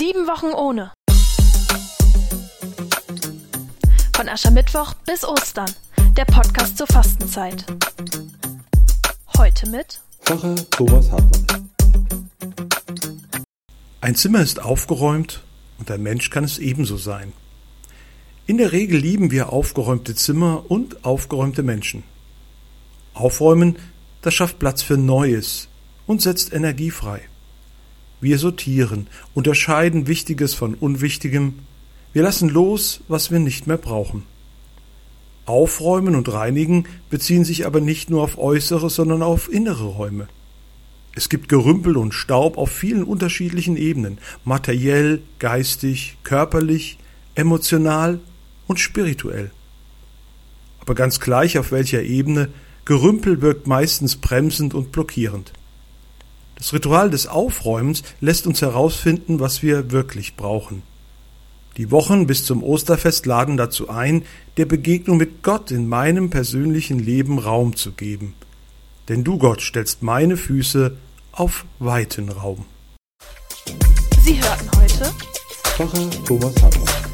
Sieben Wochen ohne. Von Aschermittwoch bis Ostern. Der Podcast zur Fastenzeit. Heute mit Pfarrer Thomas Hartmann. Ein Zimmer ist aufgeräumt und ein Mensch kann es ebenso sein. In der Regel lieben wir aufgeräumte Zimmer und aufgeräumte Menschen. Aufräumen, das schafft Platz für Neues und setzt Energie frei. Wir sortieren, unterscheiden Wichtiges von Unwichtigem, wir lassen los, was wir nicht mehr brauchen. Aufräumen und reinigen beziehen sich aber nicht nur auf äußere, sondern auf innere Räume. Es gibt Gerümpel und Staub auf vielen unterschiedlichen Ebenen, materiell, geistig, körperlich, emotional und spirituell. Aber ganz gleich auf welcher Ebene, Gerümpel wirkt meistens bremsend und blockierend. Das Ritual des Aufräumens lässt uns herausfinden, was wir wirklich brauchen. Die Wochen bis zum Osterfest laden dazu ein, der Begegnung mit Gott in meinem persönlichen Leben Raum zu geben. Denn du, Gott, stellst meine Füße auf weiten Raum. Sie hörten heute Pfarrer Thomas Hartmann.